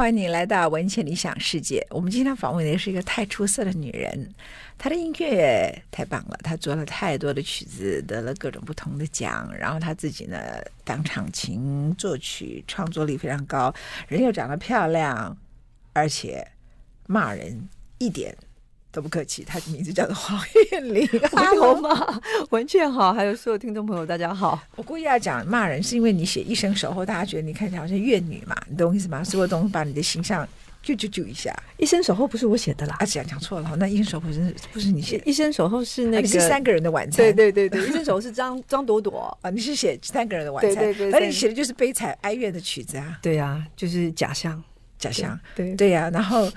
欢迎你来到文茜理想世界。我们今天访问的是一个太出色的女人，她的音乐太棒了，她做了太多的曲子，得了各种不同的奖。然后她自己呢，当唱琴、作曲，创作力非常高，人又长得漂亮，而且骂人一点都不客气。他的名字叫做黄韵玲，还有吗？文倩好，还有所有听众朋友，大家好。我故意要讲骂人，是因为你写一生守候，大家觉得你看起来好像怨女嘛，你懂我意思吗？所有东西把你的形象就就就一下。一生守候不是我写的啦，啊，讲讲错了，那一生守候不是不是你写的，一生守候是那个、啊、是三个人的晚餐，对对对对，一生守候是张张朵朵 啊，你是写三个人的晚餐，对对对，而你写的就是悲惨哀怨的曲子啊，对啊，就是假象。假象，对对呀、啊，然后，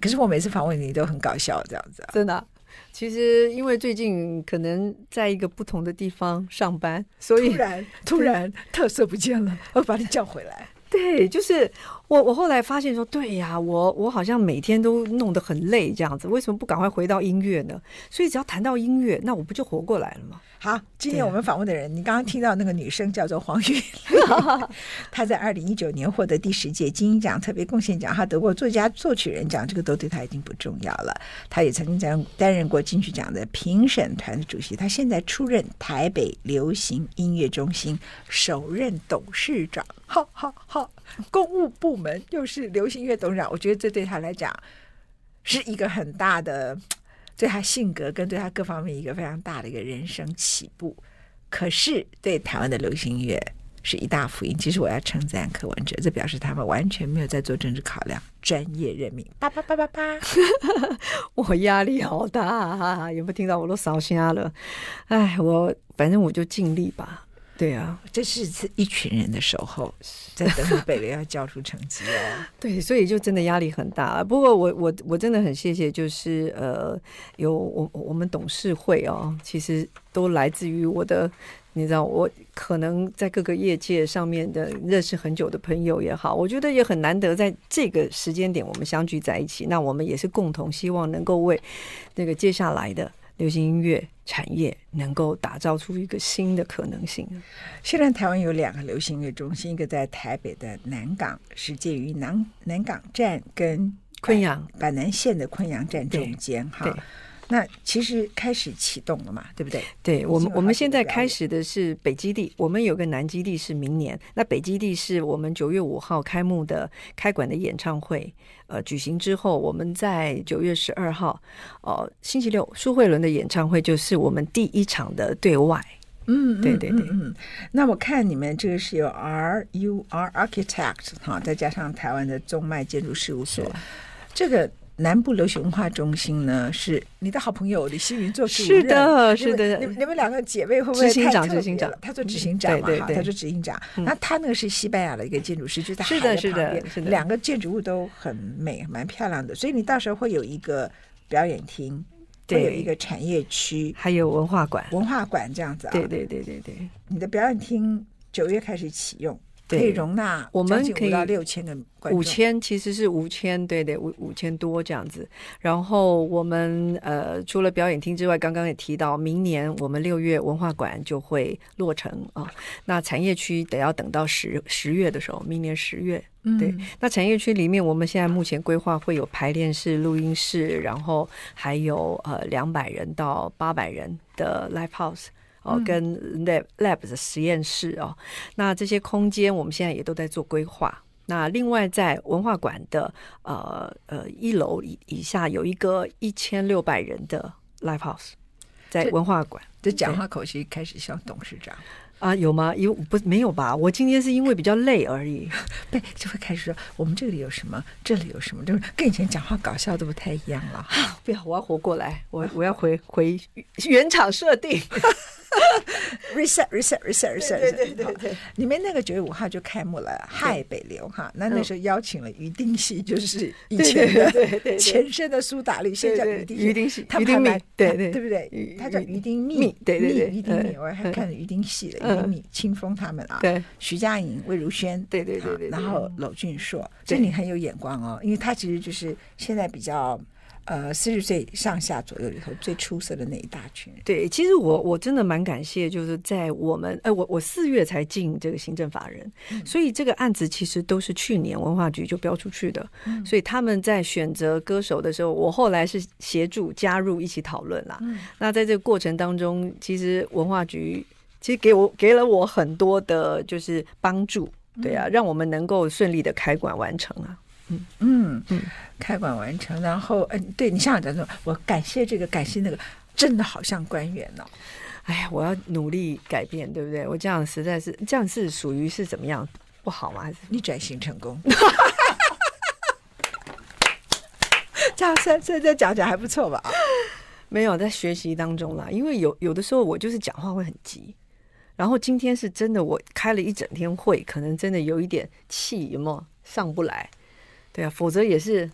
可是我每次访问你都很搞笑，这样子啊，真的。其实因为最近可能在一个不同的地方上班，所以突然突然特色不见了，我把你叫回来。对，就是我我后来发现说，对呀，我我好像每天都弄得很累，这样子，为什么不赶快回到音乐呢？所以只要谈到音乐，那我不就活过来了吗？好，今天我们访问的人，你刚刚听到那个女生叫做黄韵，她在二零一九年获得第十届金鹰奖特别贡献奖，她得过作家作曲人奖，这个都对她已经不重要了。她也曾经担担任过金曲奖的评审团的主席，她现在出任台北流行音乐中心首任董事长，好好好，公务部门又是流行乐董事长，我觉得这对他来讲是一个很大的。对他性格跟对他各方面一个非常大的一个人生起步，可是对台湾的流行乐是一大福音。其实我要称赞柯文哲，这表示他们完全没有在做政治考量，专业任命。叭叭叭叭叭，我压力好大啊，有没有听到？我都烧瞎了。哎，我反正我就尽力吧。对啊，这是一群人的守候，在等你北雷要交出成绩哦。对，所以就真的压力很大。不过我我我真的很谢谢，就是呃，有我我们董事会哦，其实都来自于我的，你知道，我可能在各个业界上面的认识很久的朋友也好，我觉得也很难得在这个时间点我们相聚在一起。那我们也是共同希望能够为那个接下来的。流行音乐产业能够打造出一个新的可能性。现在台湾有两个流行音乐中心，一个在台北的南港，是介于南南港站跟昆阳板南线的昆阳站中间。哈，那其实开始启动了嘛，对不对？对，我们我们现在开始的是北基地，我们有个南基地是明年，那北基地是我们九月五号开幕的开馆的演唱会。呃，举行之后，我们在九月十二号，呃，星期六，苏慧伦的演唱会就是我们第一场的对外。嗯，对对对。嗯，那我看你们这个是有 R U R Architect 哈，再加上台湾的中迈建筑事务所，这个。南部流行文化中心呢，是你的好朋友李希云做主任。是的，是的。你们你们两个姐妹会不会太特别了？执行长，他做执行长嘛，对对对，他做执行长。那他那个是西班牙的一个建筑师，就在海的旁边。是的，两个建筑物都很美，蛮漂亮的。所以你到时候会有一个表演厅，会有一个产业区，还有文化馆。文化馆这样子啊？对对对对对。你的表演厅九月开始启用。可以容纳我们可以到六千个五千其实是五千，对对五五千多这样子。然后我们呃除了表演厅之外，刚刚也提到，明年我们六月文化馆就会落成啊。那产业区得要等到十十月的时候，明年十月。对，那产业区里面，我们现在目前规划会有排练室、录音室，然后还有呃两百人到八百人的 live house。哦，跟 lab lab 的实验室哦，那这些空间我们现在也都在做规划。那另外在文化馆的呃呃一楼以以下有一个一千六百人的 live house，在文化馆。这讲话口气开始像董事长啊？有吗？有不没有吧？我今天是因为比较累而已。对，就会开始说我们这里有什么，这里有什么，就是跟以前讲话搞笑都不太一样了。不要，我要活过来，我我要回回原厂设定。reset reset reset reset，对对对对，你们那个九月五号就开幕了，嗨北流哈，那那时候邀请了于丁系，就是以前的前身的苏打绿，现在叫于丁于丁系，他们还对对。对不对？他叫于丁密，对对对，于丁密，我还看于丁系的于丁密，清风他们啊，对，徐佳莹、魏如萱，对对对对，然后娄俊硕，这你很有眼光哦，因为他其实就是现在比较。呃四十岁上下左右里头最出色的那一大群人。对，其实我我真的蛮感谢，就是在我们呃，我我四月才进这个行政法人，嗯、所以这个案子其实都是去年文化局就标出去的，嗯、所以他们在选择歌手的时候，我后来是协助加入一起讨论啦。嗯、那在这个过程当中，其实文化局其实给我给了我很多的，就是帮助，对啊，让我们能够顺利的开馆完成啊。嗯嗯嗯，开馆完成，然后嗯，对你像讲说，我感谢这个，感谢那个，真的好像官员哦。哎呀，我要努力改变，对不对？我这样实在是这样是属于是怎么样不好吗？还是你转型成功？这样现在再讲讲还不错吧？没有在学习当中啦，因为有有的时候我就是讲话会很急，然后今天是真的，我开了一整天会，可能真的有一点气，有没有上不来？对啊，否则也是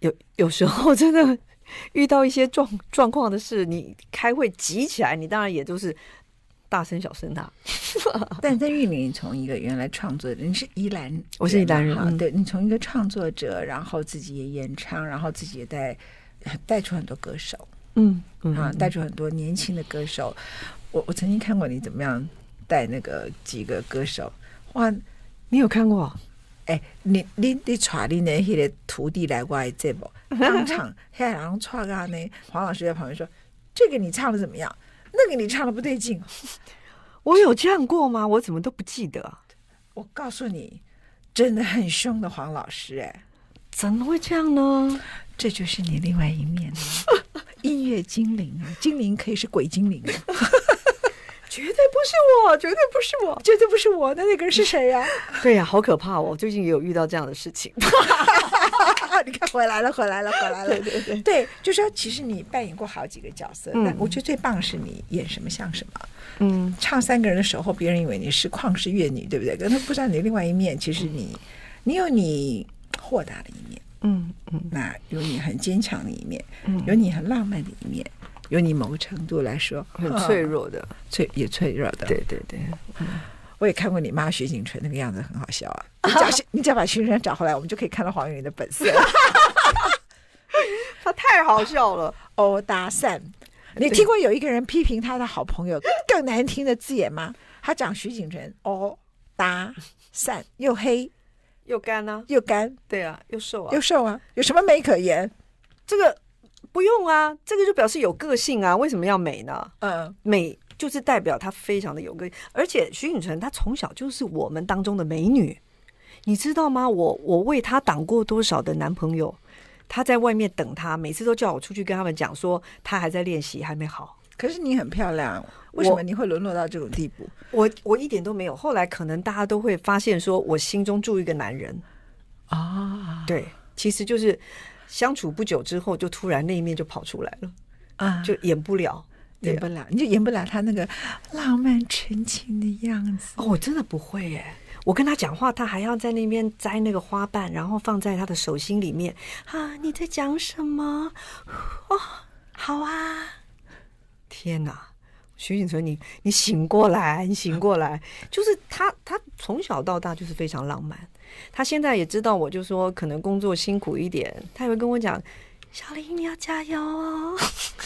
有有时候真的遇到一些状 状况的事，你开会急起来，你当然也都是大声小声的。但在玉林，从一个原来创作人，你是宜兰，我是宜兰人，嗯、对，你从一个创作者，然后自己也演唱，然后自己也带带出很多歌手，嗯嗯啊，带出很多年轻的歌手。我我曾经看过你怎么样带那个几个歌手，哇，你有看过？哎，你你你带你的那个徒弟来过来这部当场，现在然后唱啊呢，黄老师在旁边说：“这个你唱的怎么样？那个你唱的不对劲。”我有这样过吗？我怎么都不记得。我告诉你，真的很凶的黄老师，哎，怎么会这样呢？这就是你另外一面，音乐精灵啊，精灵可以是鬼精灵啊。绝对不是我，绝对不是我，绝对不是我。那那个人是谁呀？对呀，好可怕！我最近也有遇到这样的事情。你看，回来了，回来了，回来了。对对对，对，就是说，其实你扮演过好几个角色，但我觉得最棒是你演什么像什么。嗯，唱三个人的时候，别人以为你是旷世乐女，对不对？可他不知道你另外一面，其实你，你有你豁达的一面，嗯嗯，那有你很坚强的一面，嗯，有你很浪漫的一面。有你某个程度来说很脆弱的，脆也脆弱的。对对对，嗯、我也看过你妈徐景纯那个样子，很好笑啊！你只要 你只要把徐景纯找回来，我们就可以看到黄韵玲的本色。他太好笑了，欧搭讪。你听过有一个人批评他的好朋友更难听的字眼吗？他讲徐景纯哦搭讪，又黑又干呢，又干，对啊，又瘦啊，又瘦啊，有什么美可言？这个。不用啊，这个就表示有个性啊。为什么要美呢？嗯，美就是代表她非常的有个性。而且徐锦纯她从小就是我们当中的美女，你知道吗？我我为她挡过多少的男朋友，她在外面等他，每次都叫我出去跟他们讲说她还在练习，还没好。可是你很漂亮，为什么你会沦落到这种地步？我我一点都没有。后来可能大家都会发现说我心中住一个男人啊，对，其实就是。相处不久之后，就突然那一面就跑出来了啊！就演不了，演不了，你就演不了他那个浪漫纯情的样子。哦，我真的不会耶！我跟他讲话，他还要在那边摘那个花瓣，然后放在他的手心里面啊！你在讲什么？哦，好啊！天哪，徐锦存，你你醒过来，你醒过来！就是他，他从小到大就是非常浪漫。他现在也知道，我就说可能工作辛苦一点，他也会跟我讲：“小林，你要加油哦，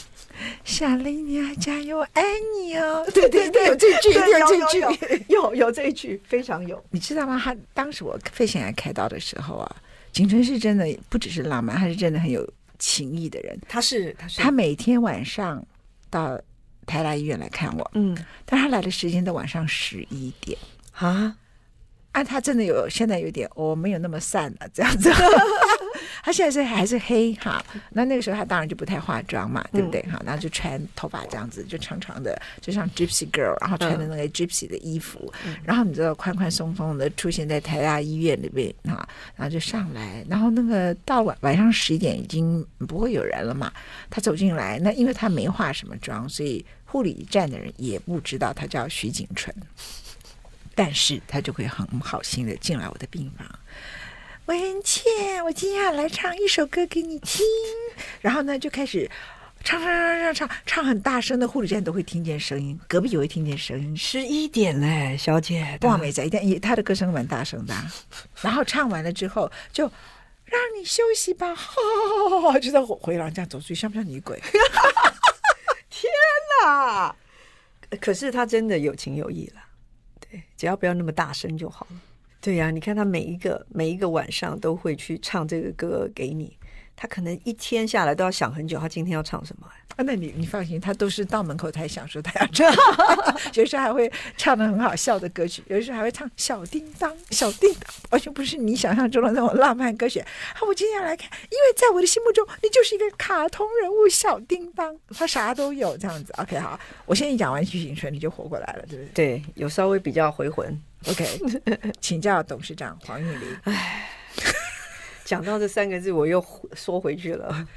小林，你要加油，我爱你哦。”对对 对，有这句，有这句，有有这一句，非常有。你知道吗？他当时我肺腺癌开刀的时候啊，景春是真的不只是浪漫，他是真的很有情义的人。他是，他是，他每天晚上到台大医院来看我，嗯，但他来的时间都晚上十一点啊。啊，他真的有，现在有点，我、哦、没有那么散了，这样子。他现在是还是黑哈，那那个时候他当然就不太化妆嘛，对不对哈？然后就穿头发这样子，就长长的，就像 Gypsy Girl，然后穿的那个 Gypsy 的衣服，嗯、然后你知道宽宽松松的出现在台大医院里边哈，然后就上来，然后那个到晚晚上十一点已经不会有人了嘛，他走进来，那因为他没化什么妆，所以护理站的人也不知道他叫徐景纯。但是他就会很好心的进来我的病房，文倩，我今天要来唱一首歌给你听。然后呢，就开始唱唱唱唱唱唱很大声的，护理站都会听见声音，隔壁也会听见声音。十一点嘞，小姐，哇美在一点，他的歌声蛮大声的。然后唱完了之后，就让你休息吧。就在回廊这样走出去，像不像女鬼？天哪！可是他真的有情有义了，对，只要不要那么大声就好了。对呀、你看他每一个每一个晚上都会去唱这个歌给你。他可能一天下来都要想很久，他今天要唱什么？啊，那你你放心，他都是到门口才想说他要唱，有时候还会唱的很好笑的歌曲，有时候还会唱小叮当，小叮当，完全不是你想象中的那种浪漫歌曲。好，我今天要来看，因为在我的心目中，你就是一个卡通人物小叮当，他啥都有这样子。OK，好，我现在讲完徐景春，你就活过来了，对不对？对，有稍微比较回魂。OK，请教董事长黄韵玲。唉。讲到这三个字，我又缩回去了。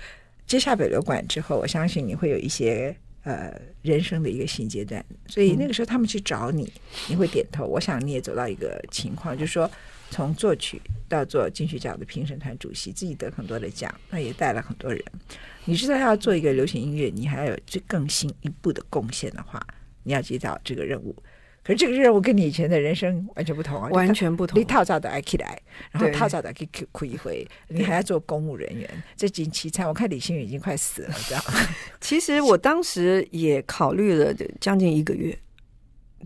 接下北流馆之后，我相信你会有一些呃人生的一个新阶段。所以那个时候他们去找你，你会点头。我想你也走到一个情况，就是说从作曲到做金曲奖的评审团主席，自己得很多的奖，那也带了很多人。你知道要做一个流行音乐，你还要有最更新一步的贡献的话，你要接到这个任务。可是这个任务跟你以前的人生完全不同啊！完全不同。你套早的爱起来，然后套早的可以哭一回，你还要做公务人员，这几凄惨。我看李星宇已经快死了，这样。其实我当时也考虑了将近一个月。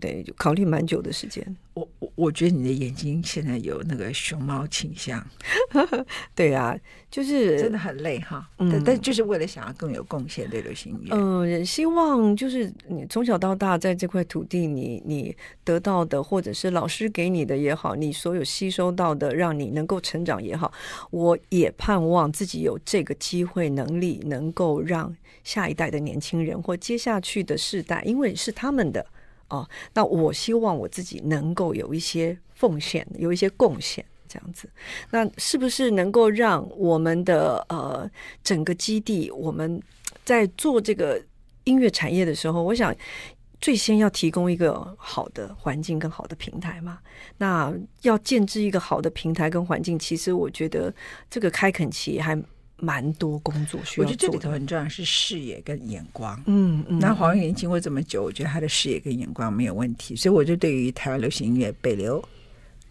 对，就考虑蛮久的时间。我我我觉得你的眼睛现在有那个熊猫倾向。对啊，就是真的很累哈。嗯，但，但就是为了想要更有贡献对流行音乐。嗯，希望就是你从小到大在这块土地你，你你得到的，或者是老师给你的也好，你所有吸收到的，让你能够成长也好，我也盼望自己有这个机会能力，能够让下一代的年轻人或接下去的世代，因为是他们的。哦，那我希望我自己能够有一些奉献，有一些贡献，这样子。那是不是能够让我们的呃整个基地，我们在做这个音乐产业的时候，我想最先要提供一个好的环境跟好的平台嘛。那要建置一个好的平台跟环境，其实我觉得这个开垦期还。蛮多工作需要做，我觉得这里头很重要是视野跟眼光。嗯嗯，那黄韵玲经过这么久，我觉得他的视野跟眼光没有问题，所以我就对于台湾流行音乐，北流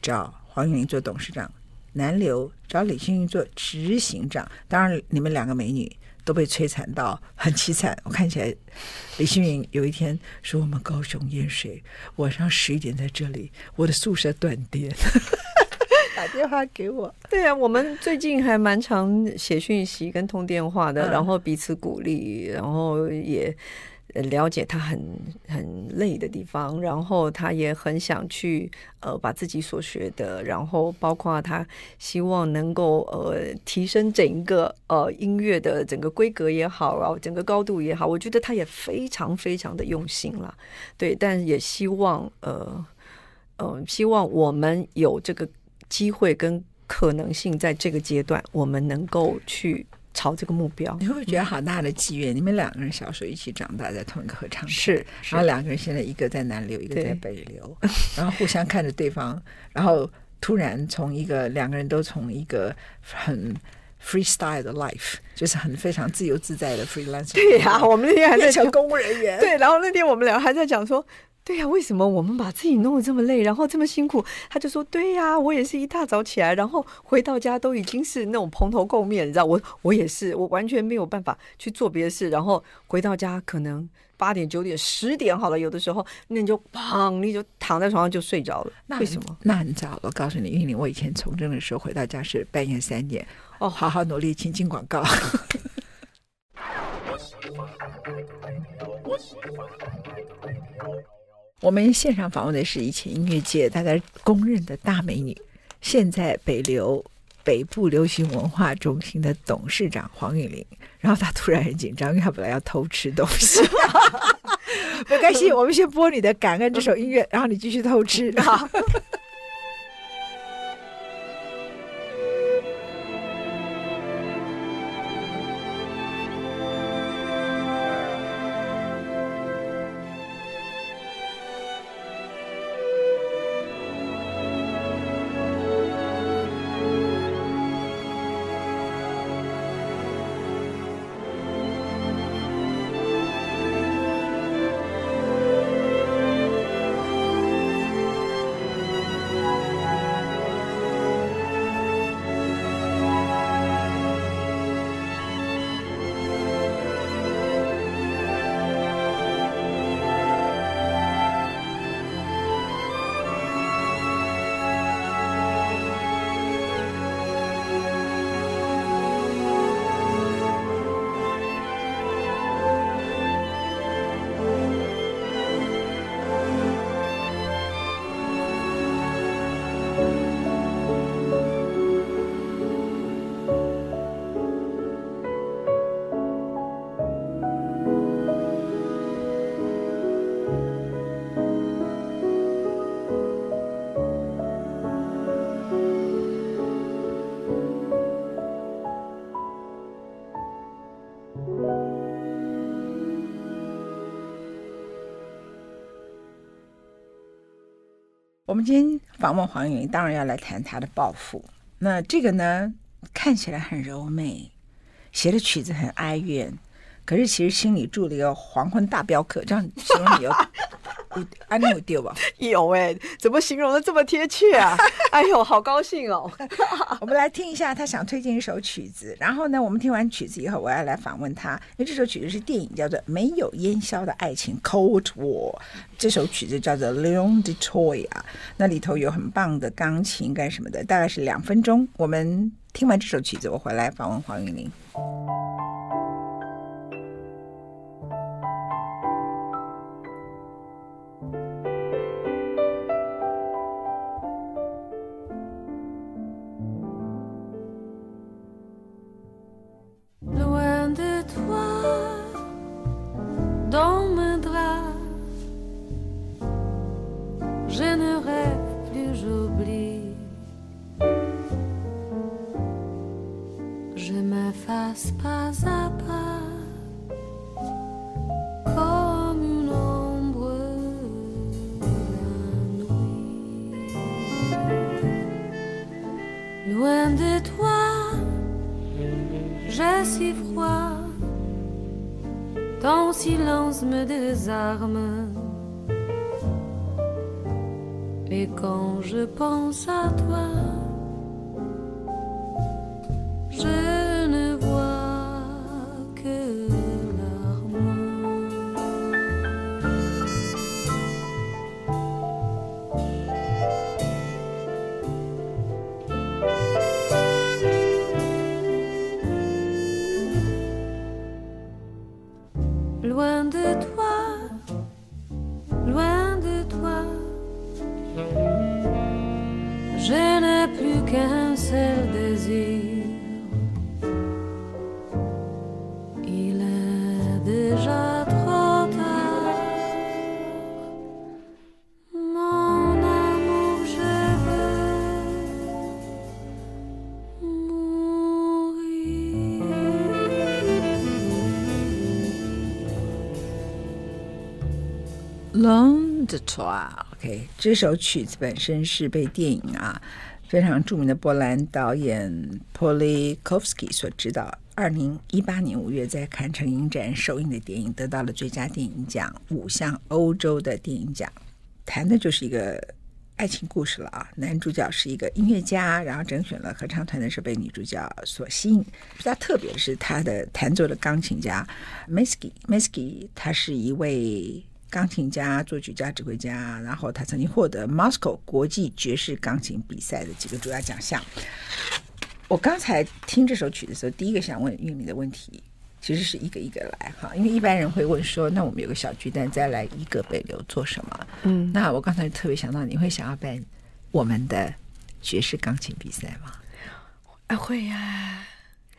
找黄韵玲做董事长，南流找李星云做执行长。当然，你们两个美女都被摧残到很凄惨。我看起来，李星云有一天说：“我们高雄淹水，晚上十一点在这里，我的宿舍断电。”打电话给我，对啊，我们最近还蛮常写讯息跟通电话的，嗯、然后彼此鼓励，然后也了解他很很累的地方，然后他也很想去呃把自己所学的，然后包括他希望能够呃提升整个呃音乐的整个规格也好，然后整个高度也好，我觉得他也非常非常的用心了，对，但也希望呃呃希望我们有这个。机会跟可能性，在这个阶段，我们能够去朝这个目标。你会不会觉得好大的机缘？你们两个人小时候一起长大，在同一个合唱是，然后两个人现在一个在南流，一个在北流，然后互相看着对方，然后突然从一个两个人都从一个很 freestyle 的 life，就是很非常自由自在的 freelancer。对呀、啊，我们那天还在讲公务人员。对，然后那天我们俩还在讲说。对呀，为什么我们把自己弄得这么累，然后这么辛苦？他就说：“对呀，我也是一大早起来，然后回到家都已经是那种蓬头垢面，你知道，我我也是，我完全没有办法去做别的事，然后回到家可能八点、九点、十点好了，有的时候那你就砰，你就躺在床上就睡着了。那为什么？那很早了，我告诉你，因为我以前从政的时候回到家是半夜三点，哦，好好努力，请进广告。我 们现场访问的是以前音乐界大家公认的大美女，现在北流北部流行文化中心的董事长黄韵玲。然后她突然很紧张，因为她本来要偷吃东西。没关系，我们先播你的《感恩》这首音乐，然后你继续偷吃。我们今天访问黄颖，当然要来谈她的抱负。那这个呢，看起来很柔美，写的曲子很哀怨，可是其实心里住了一个黄昏大镖客，这样形容你。啊，你有丢吧？有哎、欸，怎么形容的这么贴切啊？哎呦，好高兴哦！我们来听一下他想推荐一首曲子，然后呢，我们听完曲子以后，我要来访问他，因为这首曲子是电影叫做《没有烟消的爱情》（Cold War），这首曲子叫做《Lion Detroit》啊，那里头有很棒的钢琴干什么的，大概是两分钟。我们听完这首曲子，我回来访问黄韵玲。OK，这首曲子本身是被电影啊非常著名的波兰导演 Polikovsky 所指导，二零一八年五月在坎城影展首映的电影，得到了最佳电影奖、五项欧洲的电影奖。谈的就是一个爱情故事了啊，男主角是一个音乐家，然后甄选了合唱团的时候被女主角所吸引。比较特别的是他的弹奏的钢琴家 Mesky，Mesky 他是一位。钢琴家、作曲家、指挥家，然后他曾经获得 Moscow 国际爵士钢琴比赛的几个主要奖项。我刚才听这首曲的时候，第一个想问韵玲的问题，其实是一个一个来哈，因为一般人会问说，那我们有个小巨蛋，再来一个北流做什么？嗯，那我刚才特别想到，你会想要办我们的爵士钢琴比赛吗？啊，会呀、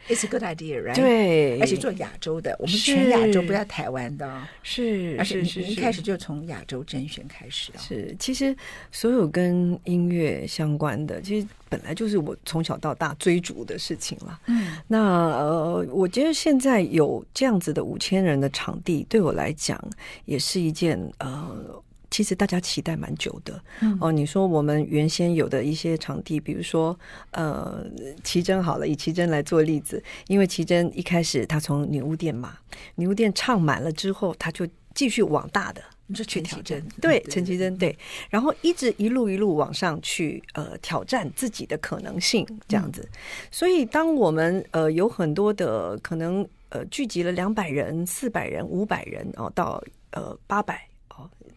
It's a good idea, right? 对，而且做亚洲的，我们全亚洲不要台湾的，是，而且你一开始就从亚洲甄选开始。是，其实所有跟音乐相关的，其实本来就是我从小到大追逐的事情了。嗯，那呃，我觉得现在有这样子的五千人的场地，对我来讲也是一件呃。其实大家期待蛮久的、嗯、哦。你说我们原先有的一些场地，比如说呃，奇珍好了，以奇珍来做例子，因为奇珍一开始他从女巫店嘛，女巫店唱满了之后，他就继续往大的，你说全奇珍对，陈奇珍对，然后一直一路一路往上去，呃，挑战自己的可能性这样子。嗯、所以当我们呃有很多的可能呃聚集了两百人、四百人、五百人哦，到呃八百。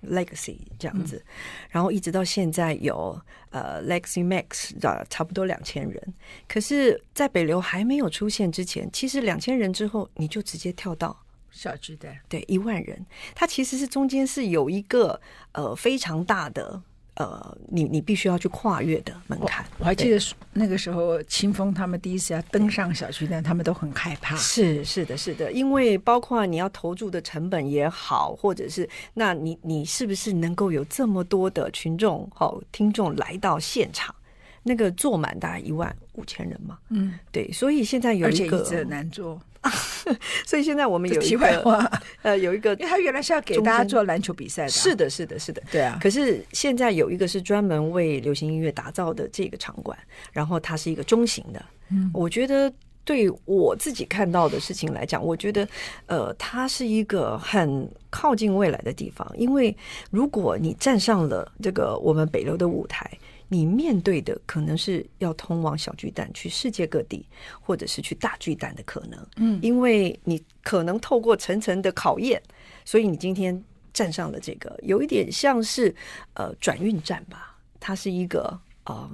Legacy 这样子，嗯、然后一直到现在有呃 Legacy Max 的差不多两千人。可是，在北流还没有出现之前，其实两千人之后，你就直接跳到小巨蛋，对，一万人。它其实是中间是有一个呃非常大的。呃，你你必须要去跨越的门槛。我还记得那个时候，清风他们第一次要登上小巨蛋，他们都很害怕。是是的，是的，因为包括你要投注的成本也好，或者是那你你是不是能够有这么多的群众好、哦、听众来到现场？那个坐满大概一万五千人嘛。嗯，对，所以现在有一个难坐。所以现在我们有一个话，呃，有一个，因为他原来是要给大家做篮球比赛的，是的，是的，是的，对啊。可是现在有一个是专门为流行音乐打造的这个场馆，然后它是一个中型的，嗯，我觉得。对我自己看到的事情来讲，我觉得，呃，它是一个很靠近未来的地方。因为如果你站上了这个我们北流的舞台，你面对的可能是要通往小巨蛋去世界各地，或者是去大巨蛋的可能。嗯，因为你可能透过层层的考验，所以你今天站上了这个，有一点像是呃转运站吧。它是一个呃，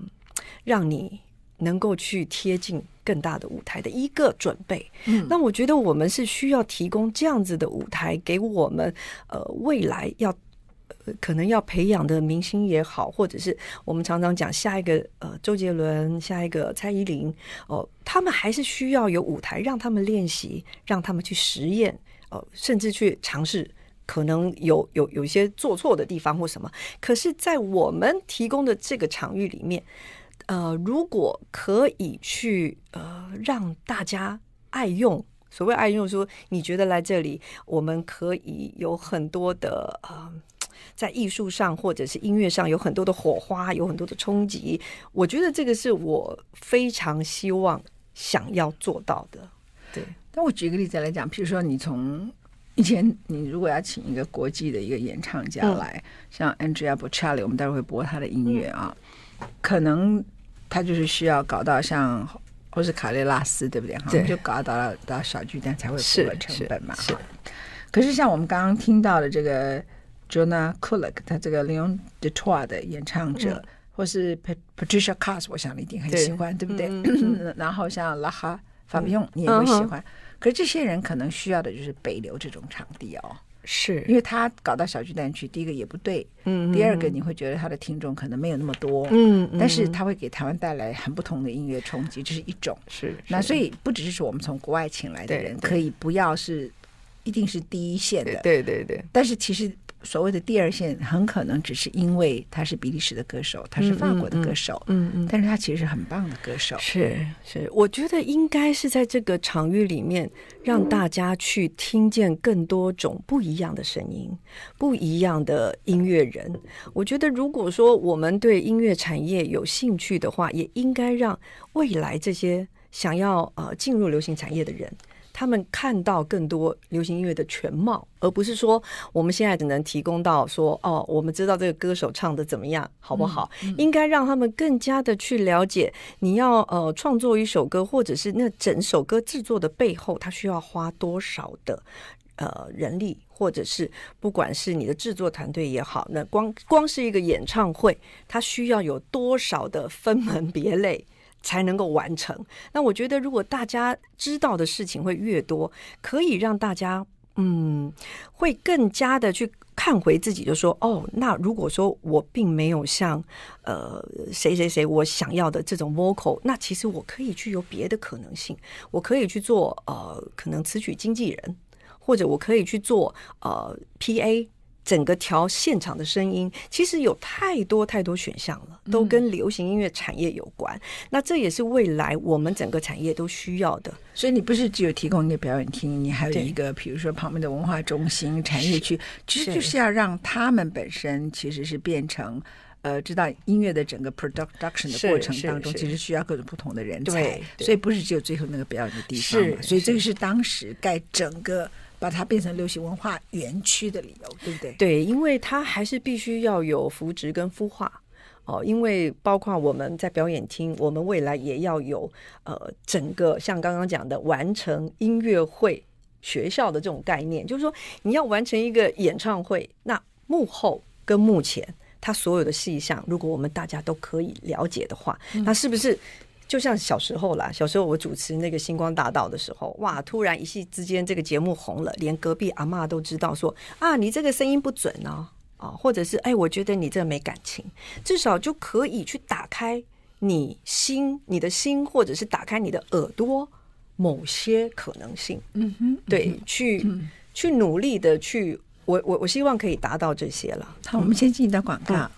让你能够去贴近。更大的舞台的一个准备，嗯，那我觉得我们是需要提供这样子的舞台给我们，呃，未来要、呃、可能要培养的明星也好，或者是我们常常讲下一个呃周杰伦，下一个蔡依林，哦、他们还是需要有舞台让他们练习，让他们去实验，哦、甚至去尝试，可能有有有一些做错的地方或什么，可是，在我们提供的这个场域里面。呃，如果可以去呃让大家爱用，所谓爱用说，你觉得来这里，我们可以有很多的呃，在艺术上或者是音乐上有很多的火花，有很多的冲击。我觉得这个是我非常希望想要做到的。对，那我举个例子来讲，譬如说你从以前，你如果要请一个国际的一个演唱家来，嗯、像 Andrea Bocelli，我们待会会播他的音乐啊，嗯、可能。他就是需要搞到像或是卡列拉斯，对不对？对，就搞到到小巨蛋才会符合成本嘛。是，是。可是像我们刚刚听到的这个 Joanna Kullak，他这个 Leon d'Artois 的演唱者，嗯、或是 Patricia Cass，我想你一定很喜欢，对，对不对？嗯、然后像拉哈法比用，你也会喜欢。嗯、可是这些人可能需要的就是北流这种场地哦。是。因为他搞到小巨蛋去，第一个也不对，嗯，第二个你会觉得他的听众可能没有那么多，嗯，但是他会给台湾带来很不同的音乐冲击，这是一种，是那所以不只是说我们从国外请来的人可以不要是一定是第一线的，对对对，但是其实。所谓的第二线，很可能只是因为他是比利时的歌手，他是法国的歌手，嗯嗯，嗯，但是他其实是很棒的歌手。是是，我觉得应该是在这个场域里面，让大家去听见更多种不一样的声音，不一样的音乐人。我觉得，如果说我们对音乐产业有兴趣的话，也应该让未来这些想要呃进入流行产业的人。他们看到更多流行音乐的全貌，而不是说我们现在只能提供到说哦，我们知道这个歌手唱的怎么样，好不好？嗯嗯、应该让他们更加的去了解，你要呃创作一首歌，或者是那整首歌制作的背后，它需要花多少的呃人力，或者是不管是你的制作团队也好，那光光是一个演唱会，它需要有多少的分门别类。才能够完成。那我觉得，如果大家知道的事情会越多，可以让大家嗯，会更加的去看回自己，就说哦，那如果说我并没有像呃谁谁谁我想要的这种 vocal，那其实我可以去有别的可能性，我可以去做呃可能词曲经纪人，或者我可以去做呃 PA。整个调现场的声音，其实有太多太多选项了，都跟流行音乐产业有关。嗯、那这也是未来我们整个产业都需要的。所以你不是只有提供一个表演厅，你还有一个，比如说旁边的文化中心、产业区，其实就是要让他们本身其实是变成呃，知道音乐的整个 production 的过程当中，其实需要各种不同的人才。所以不是只有最后那个表演的地方嘛。所以这个是当时盖整个。把它变成流行文化园区的理由，对不对？对，因为它还是必须要有扶植跟孵化哦。因为包括我们在表演厅，我们未来也要有呃整个像刚刚讲的完成音乐会学校的这种概念，就是说你要完成一个演唱会，那幕后跟幕前它所有的细项，如果我们大家都可以了解的话，那是不是？就像小时候啦，小时候我主持那个星光大道的时候，哇，突然一夕之间这个节目红了，连隔壁阿妈都知道说啊，你这个声音不准哦，啊，或者是哎，我觉得你这个没感情，至少就可以去打开你心，你的心，或者是打开你的耳朵，某些可能性，嗯哼，对，去、嗯、去努力的去，我我我希望可以达到这些了。好，我们先进一段广告。嗯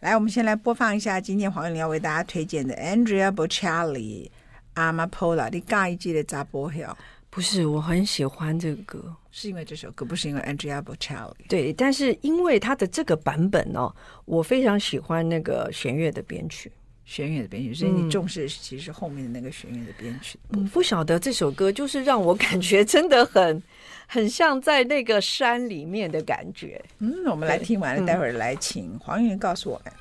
来，我们先来播放一下今天黄韵玲要为大家推荐的 Andrea Bocelli Amapola。你刚一记得咋播票？不是，我很喜欢这个歌，是因为这首歌，不是因为 Andrea Bocelli。对，但是因为他的这个版本哦，我非常喜欢那个弦乐的编曲。弦乐的编曲，所以你重视其实后面的那个弦乐的编曲。嗯，不晓得这首歌就是让我感觉真的很很像在那个山里面的感觉。嗯，我们来听完了，待会儿来请黄云告诉我们。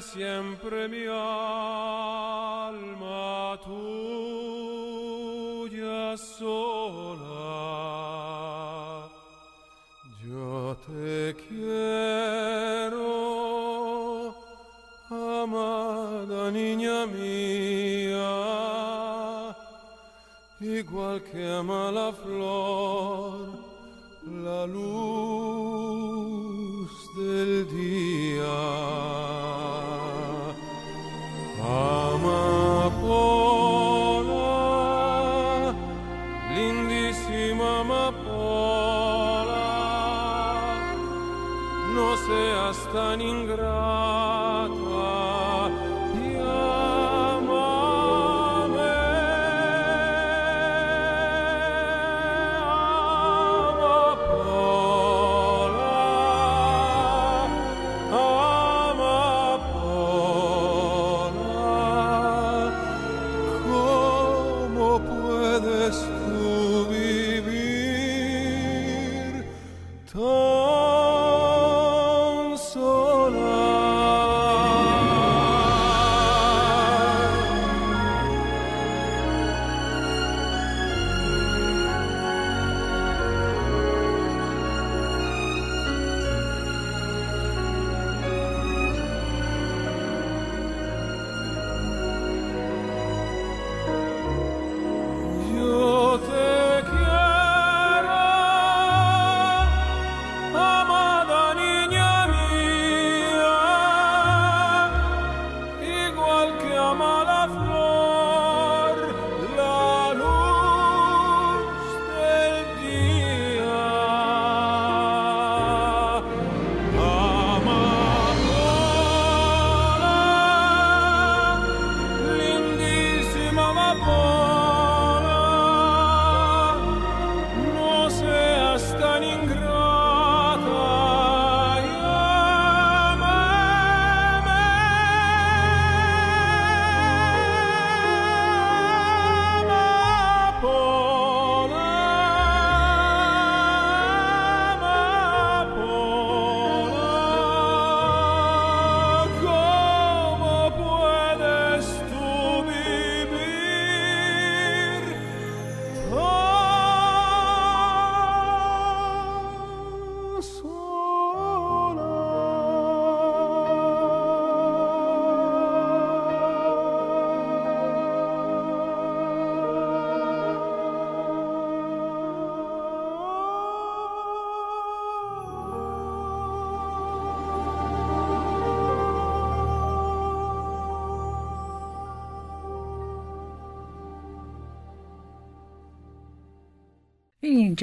sea siempre mi alma tuya sola. Yo te quiero, amada niña mía, igual que ama la flor, la luz del día. 知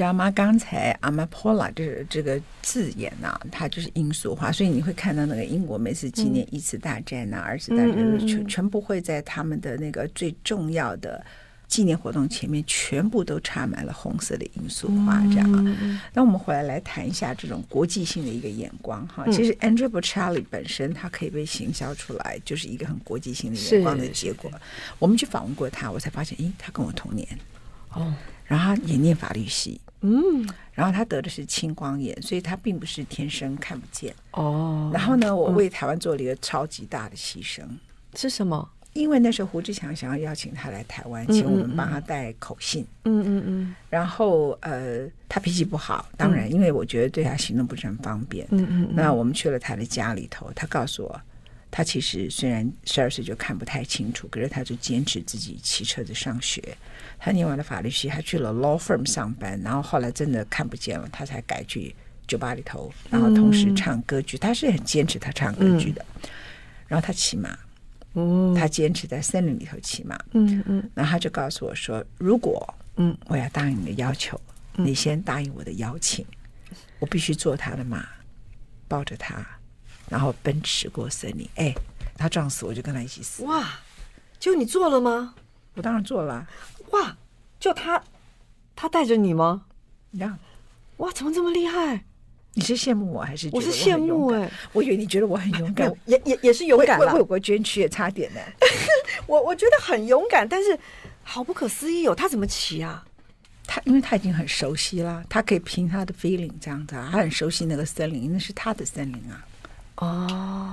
道吗？刚才 Amapola 这这个字眼呐、啊，它就是罂粟花，所以你会看到那个英国每次纪念一次大战呐、啊、二次大战，全全部会在他们的那个最重要的纪念活动前面，全部都插满了红色的罂粟花，这样。那我们回来来谈一下这种国际性的一个眼光哈。其实 Andrea Bocelli 本身它可以被行销出来，就是一个很国际性的眼光的结果。我们去访问过他，我才发现，咦，他跟我同年哦。然后他也念法律系，嗯，然后他得的是青光眼，所以他并不是天生看不见哦。然后呢，我为台湾做了一个超级大的牺牲，是什么？因为那时候胡志强想要邀请他来台湾，请我们帮他带口信，嗯嗯嗯。然后呃，他脾气不好，当然，因为我觉得对他行动不是很方便，嗯嗯。那我们去了他的家里头，他告诉我。他其实虽然十二岁就看不太清楚，可是他就坚持自己骑车子上学。他念完了法律系，他去了 law firm 上班，然后后来真的看不见了，他才改去酒吧里头，然后同时唱歌剧。嗯、他是很坚持他唱歌剧的。嗯、然后他骑马，嗯，他坚持在森林里头骑马，嗯嗯。然后他就告诉我说：“如果嗯我要答应你的要求，嗯、你先答应我的邀请，我必须坐他的马，抱着他。”然后奔驰过森林，哎，他撞死我就跟他一起死。哇，就你做了吗？我当然做了。哇，就他，他带着你吗？呀，哇，怎么这么厉害？你是羡慕我还是？我是羡慕哎，我以为你觉得我很勇敢，也也也是勇敢了。为国捐躯也差点呢。我我觉得很勇敢，但是好不可思议哦，他怎么骑啊？他因为他已经很熟悉了，他可以凭他的 feeling 这样子啊，他很熟悉那个森林，那是他的森林啊。哦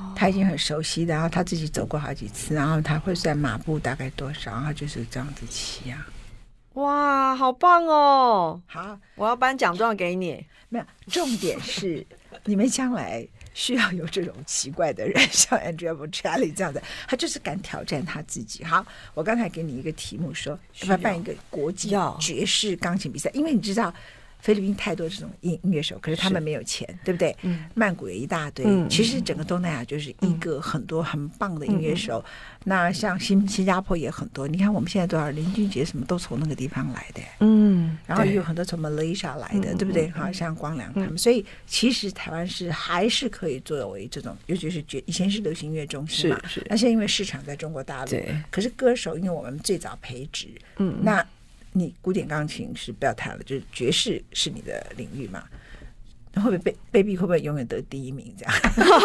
，oh, 他已经很熟悉的，然后他自己走过好几次，然后他会算马步大概多少，然后就是这样子骑啊。哇，好棒哦！好，我要颁奖状给你。没有，重点是你们将来需要有这种奇怪的人，像 Andrea Bocelli 这样的，他就是敢挑战他自己。好，我刚才给你一个题目说，说要不要办一个国际爵士钢琴比赛，因为你知道。菲律宾太多这种音音乐手，可是他们没有钱，对不对？嗯，曼谷也一大堆。嗯、其实整个东南亚就是一个很多很棒的音乐手。嗯、那像新新加坡也很多。你看我们现在多少林俊杰什么都从那个地方来的。嗯，然后也有很多从马来西亚来的，对，对不对？好像光良他们。嗯、所以其实台湾是还是可以作为这种，尤其是觉以前是流行音乐中心嘛。是是。那现在因为市场在中国大陆，可是歌手，因为我们最早培植，嗯，那。你古典钢琴是不要谈了，就是爵士是你的领域嘛？会不会被 baby 会不会永远得第一名这样？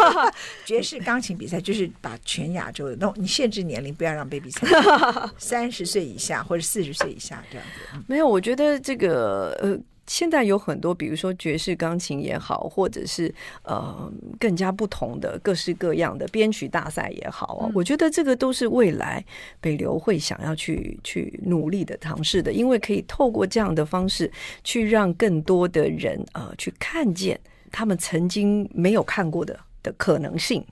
爵士钢琴比赛就是把全亚洲的，那你限制年龄，不要让 baby 参加，三十岁以下或者四十岁以下这样子。嗯、没有，我觉得这个呃。现在有很多，比如说爵士钢琴也好，或者是呃更加不同的各式各样的编曲大赛也好啊，嗯、我觉得这个都是未来北流会想要去去努力的尝试的，因为可以透过这样的方式去让更多的人呃去看见他们曾经没有看过的的可能性，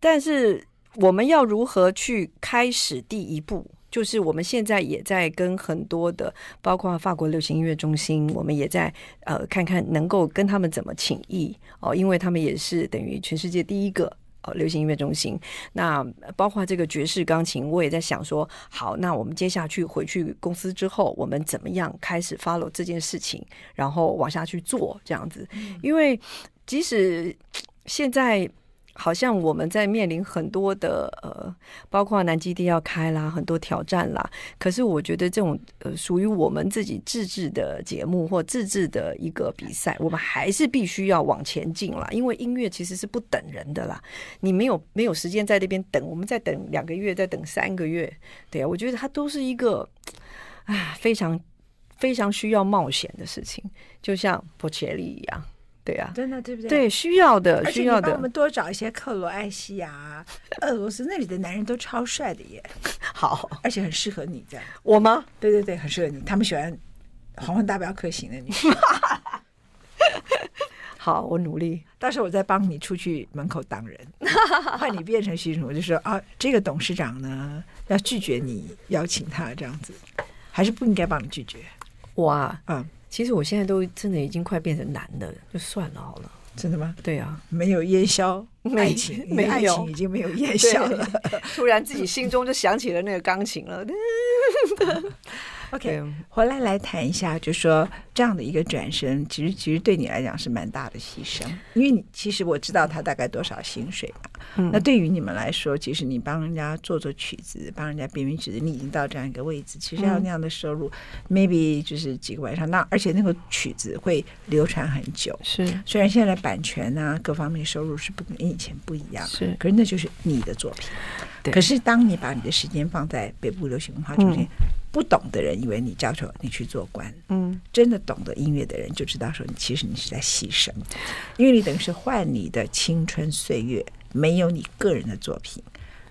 但是我们要如何去开始第一步？就是我们现在也在跟很多的，包括法国流行音乐中心，我们也在呃看看能够跟他们怎么请益哦，因为他们也是等于全世界第一个呃流行音乐中心。那包括这个爵士钢琴，我也在想说，好，那我们接下去回去公司之后，我们怎么样开始 follow 这件事情，然后往下去做这样子，因为即使现在。好像我们在面临很多的呃，包括南基地要开啦，很多挑战啦。可是我觉得这种呃，属于我们自己自制的节目或自制的一个比赛，我们还是必须要往前进啦。因为音乐其实是不等人的啦，你没有没有时间在那边等，我们再等两个月，再等三个月，对啊，我觉得它都是一个啊非常非常需要冒险的事情，就像波切利一样。对呀，真的对不对？对，需要的，需要的。我们多找一些克罗埃西亚、俄罗斯那里的男人都超帅的耶。好，而且很适合你这样。我吗？对对对，很适合你。他们喜欢黄昏大镖客型的女生。好，我努力。到时候我再帮你出去门口挡人，换你变成新人，我就说啊，这个董事长呢要拒绝你邀请他这样子，还是不应该帮你拒绝。哇，嗯。其实我现在都真的已经快变成男的了，就算了好了。真的吗？对啊，没有烟消爱情，没爱情已经没有烟消了。突然自己心中就想起了那个钢琴了。OK，回来来谈一下，就说这样的一个转身，其实其实对你来讲是蛮大的牺牲，因为你其实我知道他大概多少薪水嘛。嗯、那对于你们来说，其实你帮人家做做曲子，帮人家编编曲子，你已经到这样一个位置，其实要那样的收入、嗯、，maybe 就是几个晚上。那而且那个曲子会流传很久，是。虽然现在版权啊各方面收入是不跟以前不一样，是。可是那就是你的作品。对可是当你把你的时间放在北部流行文化中心。嗯不懂的人以为你教授你去做官，嗯，真的懂得音乐的人就知道说，你其实你是在牺牲，因为你等于是换你的青春岁月，没有你个人的作品，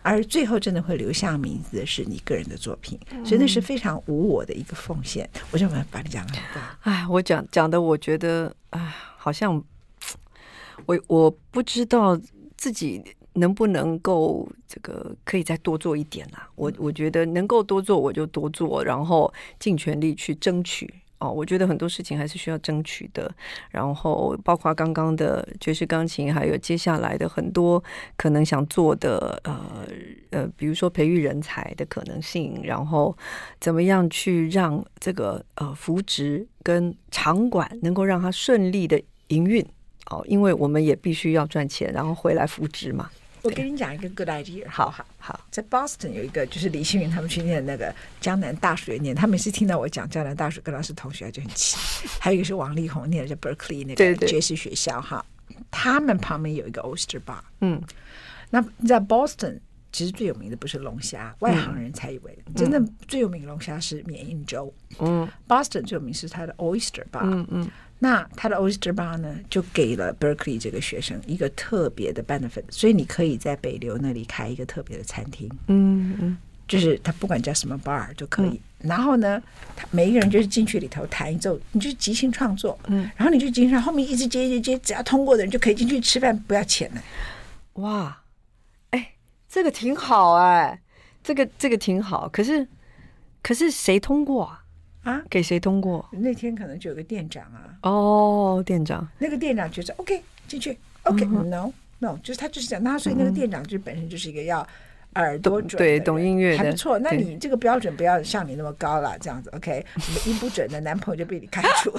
而最后真的会留下名字的是你个人的作品，所以那是非常无我的一个奉献。我就把把你讲的很棒，哎，我讲讲的，我觉得，哎，好像我我不知道自己。能不能够这个可以再多做一点啊？我我觉得能够多做我就多做，然后尽全力去争取。哦，我觉得很多事情还是需要争取的，然后包括刚刚的爵士钢琴，还有接下来的很多可能想做的，呃呃，比如说培育人才的可能性，然后怎么样去让这个呃扶植跟场馆能够让它顺利的营运哦，因为我们也必须要赚钱，然后回来扶植嘛。我跟你讲一个 good idea，好好好，在 Boston 有一个，就是李星云他们去念那个江南大学念，他每次听到我讲江南大学跟老师同学就很气。还有一个是王力宏念的叫 Berkeley 那个爵士学校哈，他们旁边有一个 Oyster Bar，嗯，那在 Boston 其实最有名的不是龙虾，外行人才以为、嗯、真正最有名的龙虾是缅因州，嗯，Boston 最有名是它的 Oyster Bar，嗯嗯。那它的 Oyster Bar 呢，就给了 Berkeley 这个学生一个特别的 benefit，所以你可以在北流那里开一个特别的餐厅，嗯嗯，就是他不管叫什么 bar 就可以。嗯、然后呢，他每一个人就是进去里头弹一奏，你就即兴创作，嗯，然后你就即兴，后面一直接接接，只要通过的人就可以进去吃饭，不要钱的。哇，哎，这个挺好哎，这个这个挺好，可是可是谁通过啊？啊，给谁通过？那天可能就有个店长啊。哦，店长，那个店长觉得 OK 进去，OK，No，No，、no, 就是他就是讲，那所以那个店长就本身就是一个要耳朵准，对，懂音乐的，还不错。那你这个标准不要像你那么高了，这样子 OK，音不准的男朋友就被你开除，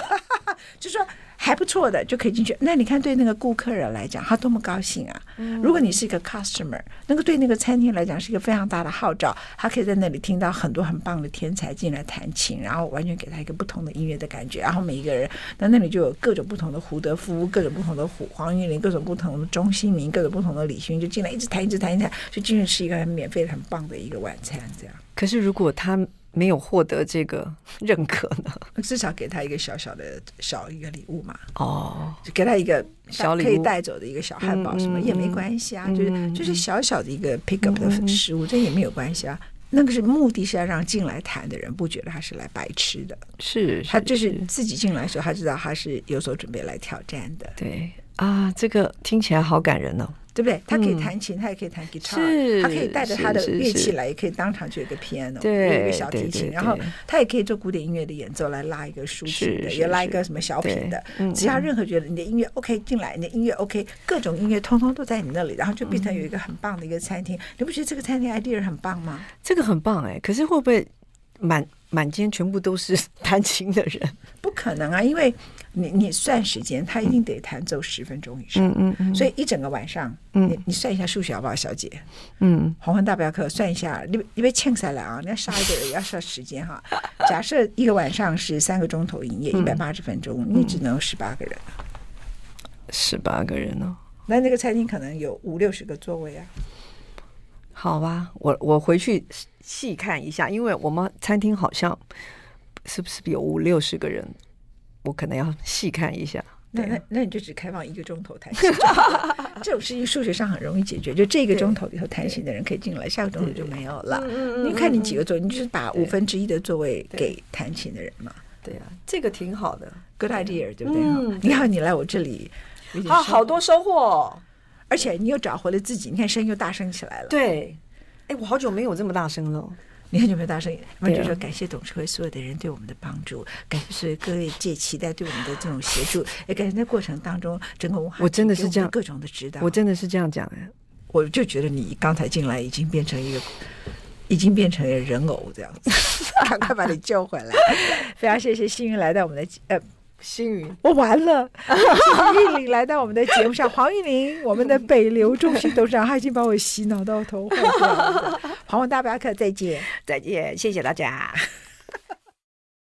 就说。还不错的就可以进去。那你看，对那个顾客人来讲，他多么高兴啊！如果你是一个 customer，那个对那个餐厅来讲是一个非常大的号召。他可以在那里听到很多很棒的天才进来弹琴，然后完全给他一个不同的音乐的感觉。然后每一个人，那那里就有各种不同的胡德夫，各种不同的胡黄韵玲，各种不同的钟兴民，各种不同的李勋，就进来一直弹，一直弹，一直弹，就进去吃一个很免费、很棒的一个晚餐。这样。可是如果他。没有获得这个 认可呢，至少给他一个小小的小一个礼物嘛。哦，就给他一个小礼物可以带走的一个小汉堡，什么也没关系啊。嗯、就是就是小小的一个 pick up 的食物，嗯、这也没有关系啊。那个是目的是要让进来谈的人不觉得他是来白吃的，是，是他就是自己进来的时候，他知道他是有所准备来挑战的。对啊，这个听起来好感人哦。对不对？他可以弹琴，他也可以弹吉他，他可以带着他的乐器来，也可以当场就有一个 piano，有一个小提琴，然后他也可以做古典音乐的演奏，来拉一个抒情的，也拉一个什么小品的。只要任何觉得你的音乐 OK 进来，你的音乐 OK，各种音乐通通都在你那里，然后就变成有一个很棒的一个餐厅。你不觉得这个餐厅 idea 很棒吗？这个很棒哎，可是会不会满满间全部都是 弹琴的人？不可能啊，因为。你你算时间，他一定得弹奏十分钟以上，嗯嗯嗯，所以一整个晚上，嗯，你你算一下数学好不好，小姐？嗯，黄昏大镖客算一下，你你别欠下来啊，你要杀一个人也要杀时间哈。假设一个晚上是三个钟头营业，一百八十分钟，你只能有十八个人，十八个人哦。那那个餐厅可能有五六十个座位啊。好吧，我我回去细看一下，因为我们餐厅好像是不是有五六十个人？我可能要细看一下。那那那你就只开放一个钟头弹琴，这种事情数学上很容易解决。就这个钟头里头弹琴的人可以进来，下个钟头就没有了。你看你几个座位，你就是把五分之一的座位给弹琴的人嘛。对啊，这个挺好的，good idea，对不对？你好，你来我这里，啊，好多收获，而且你又找回了自己。你看声音又大声起来了。对，哎，我好久没有这么大声了。你很久没有大声，那么就说感谢董事会所有的人对我们的帮助，感谢所有各位借期待对我们的这种协助，也感谢在过程当中整个文化我真的是这样各种的指导，我真的是这样讲的，我就觉得你刚才进来已经变成一个，已经变成了人偶这样子，赶快把你救回来，非常谢谢幸运来到我们的呃。星云，我完了。玉玲来到我们的节目上，黄玉玲，我们的北流中心董事长，他已经把我洗脑到头坏掉了。黄文大巴克，再见，再见，谢谢大家。